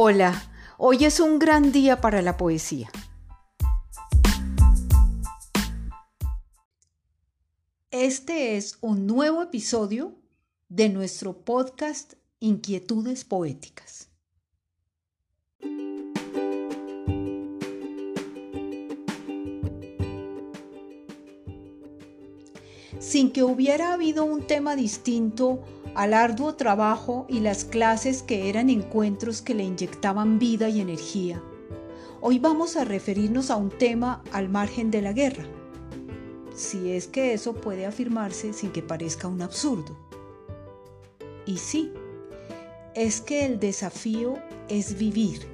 Hola, hoy es un gran día para la poesía. Este es un nuevo episodio de nuestro podcast Inquietudes Poéticas. Sin que hubiera habido un tema distinto al arduo trabajo y las clases que eran encuentros que le inyectaban vida y energía. Hoy vamos a referirnos a un tema al margen de la guerra, si es que eso puede afirmarse sin que parezca un absurdo. Y sí, es que el desafío es vivir.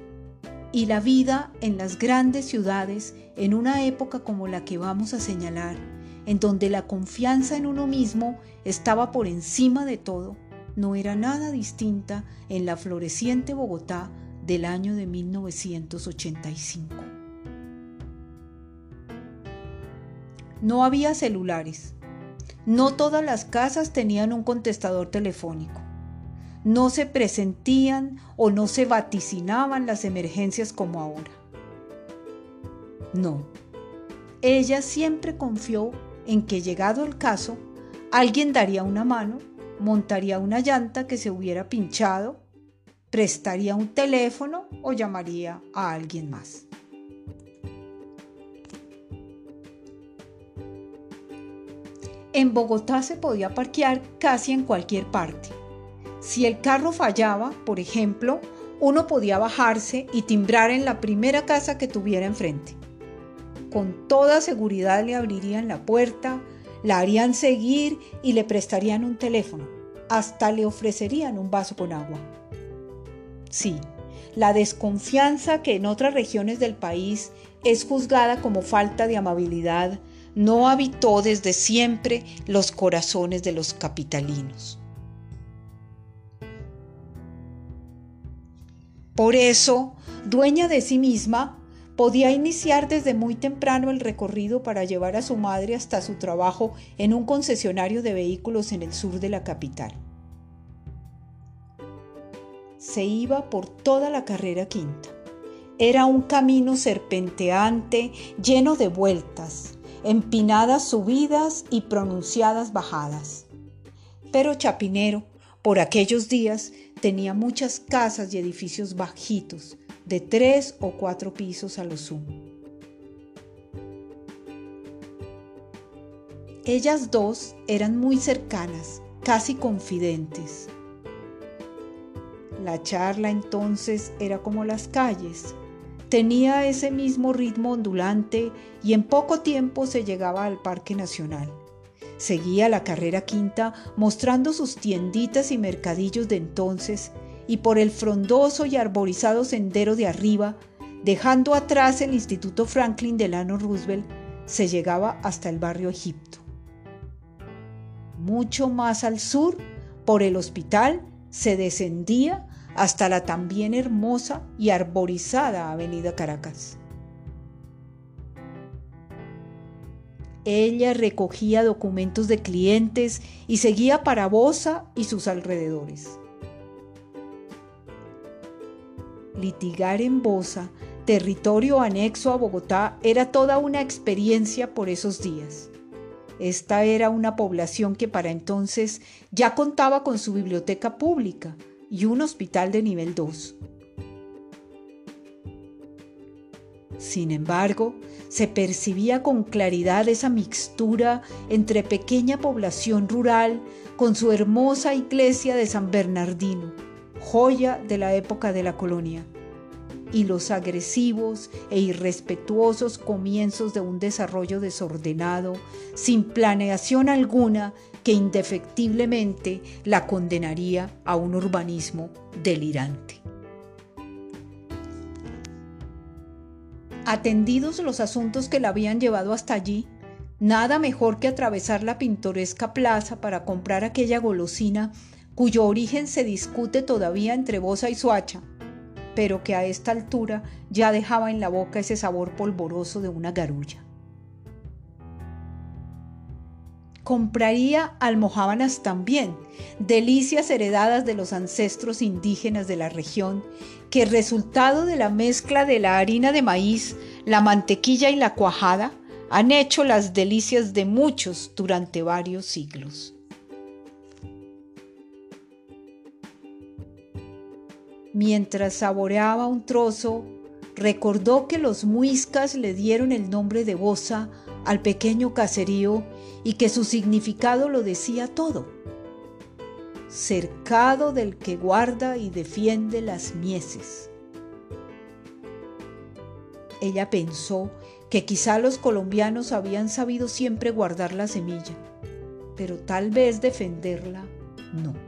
Y la vida en las grandes ciudades, en una época como la que vamos a señalar, en donde la confianza en uno mismo estaba por encima de todo, no era nada distinta en la floreciente Bogotá del año de 1985. No había celulares. No todas las casas tenían un contestador telefónico. No se presentían o no se vaticinaban las emergencias como ahora. No. Ella siempre confió en que llegado el caso, alguien daría una mano, montaría una llanta que se hubiera pinchado, prestaría un teléfono o llamaría a alguien más. En Bogotá se podía parquear casi en cualquier parte. Si el carro fallaba, por ejemplo, uno podía bajarse y timbrar en la primera casa que tuviera enfrente con toda seguridad le abrirían la puerta, la harían seguir y le prestarían un teléfono. Hasta le ofrecerían un vaso con agua. Sí, la desconfianza que en otras regiones del país es juzgada como falta de amabilidad no habitó desde siempre los corazones de los capitalinos. Por eso, dueña de sí misma, Podía iniciar desde muy temprano el recorrido para llevar a su madre hasta su trabajo en un concesionario de vehículos en el sur de la capital. Se iba por toda la carrera quinta. Era un camino serpenteante, lleno de vueltas, empinadas subidas y pronunciadas bajadas. Pero Chapinero, por aquellos días, tenía muchas casas y edificios bajitos, de tres o cuatro pisos a lo sumo. Ellas dos eran muy cercanas, casi confidentes. La charla entonces era como las calles, tenía ese mismo ritmo ondulante y en poco tiempo se llegaba al Parque Nacional. Seguía la carrera quinta mostrando sus tienditas y mercadillos de entonces y por el frondoso y arborizado sendero de arriba, dejando atrás el Instituto Franklin Delano Roosevelt, se llegaba hasta el barrio Egipto. Mucho más al sur, por el hospital, se descendía hasta la también hermosa y arborizada Avenida Caracas. Ella recogía documentos de clientes y seguía para Bosa y sus alrededores. Litigar en Bosa, territorio anexo a Bogotá, era toda una experiencia por esos días. Esta era una población que para entonces ya contaba con su biblioteca pública y un hospital de nivel 2. Sin embargo, se percibía con claridad esa mixtura entre pequeña población rural con su hermosa iglesia de San Bernardino, joya de la época de la colonia, y los agresivos e irrespetuosos comienzos de un desarrollo desordenado, sin planeación alguna, que indefectiblemente la condenaría a un urbanismo delirante. Atendidos los asuntos que la habían llevado hasta allí, nada mejor que atravesar la pintoresca plaza para comprar aquella golosina cuyo origen se discute todavía entre Bosa y Suacha, pero que a esta altura ya dejaba en la boca ese sabor polvoroso de una garulla. Compraría almohábanas también, delicias heredadas de los ancestros indígenas de la región, que resultado de la mezcla de la harina de maíz, la mantequilla y la cuajada, han hecho las delicias de muchos durante varios siglos. Mientras saboreaba un trozo, recordó que los muiscas le dieron el nombre de Bosa al pequeño caserío y que su significado lo decía todo. Cercado del que guarda y defiende las mieses. Ella pensó que quizá los colombianos habían sabido siempre guardar la semilla, pero tal vez defenderla no.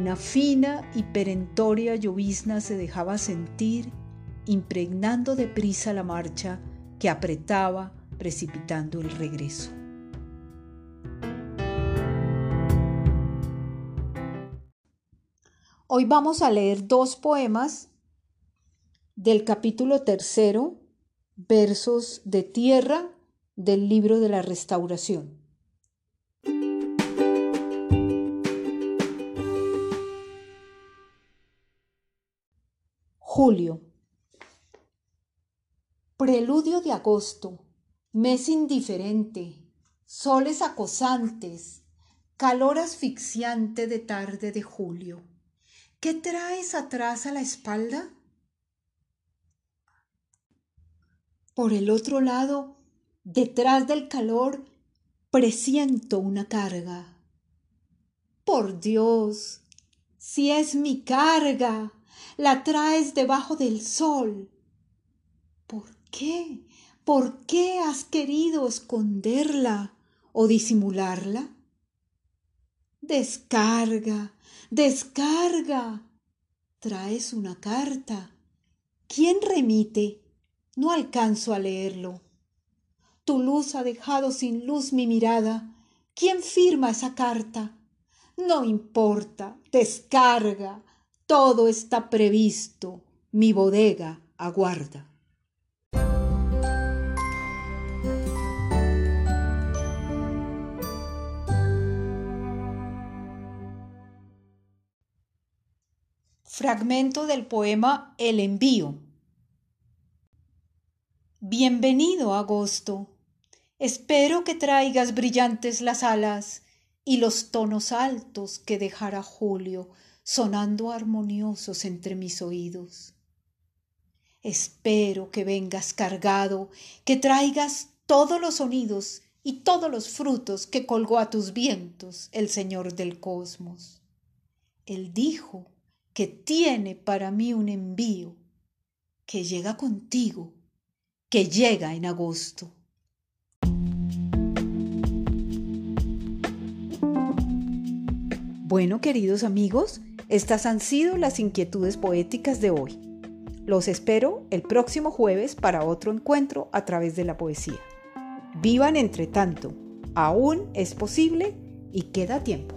Una fina y perentoria llovizna se dejaba sentir, impregnando de prisa la marcha que apretaba, precipitando el regreso. Hoy vamos a leer dos poemas del capítulo tercero, versos de tierra del libro de la restauración. Julio. Preludio de agosto, mes indiferente, soles acosantes, calor asfixiante de tarde de julio. ¿Qué traes atrás a la espalda? Por el otro lado, detrás del calor, presiento una carga. Por Dios, si es mi carga, la traes debajo del sol. ¿Por qué? ¿Por qué has querido esconderla o disimularla? Descarga, descarga. Traes una carta. ¿Quién remite? No alcanzo a leerlo. Tu luz ha dejado sin luz mi mirada. ¿Quién firma esa carta? No importa, descarga. Todo está previsto. Mi bodega aguarda. Fragmento del poema El envío. Bienvenido, agosto. Espero que traigas brillantes las alas y los tonos altos que dejara julio sonando armoniosos entre mis oídos. Espero que vengas cargado, que traigas todos los sonidos y todos los frutos que colgó a tus vientos el Señor del cosmos. Él dijo que tiene para mí un envío, que llega contigo, que llega en agosto. Bueno, queridos amigos, estas han sido las inquietudes poéticas de hoy. Los espero el próximo jueves para otro encuentro a través de la poesía. Vivan entre tanto, aún es posible y queda tiempo.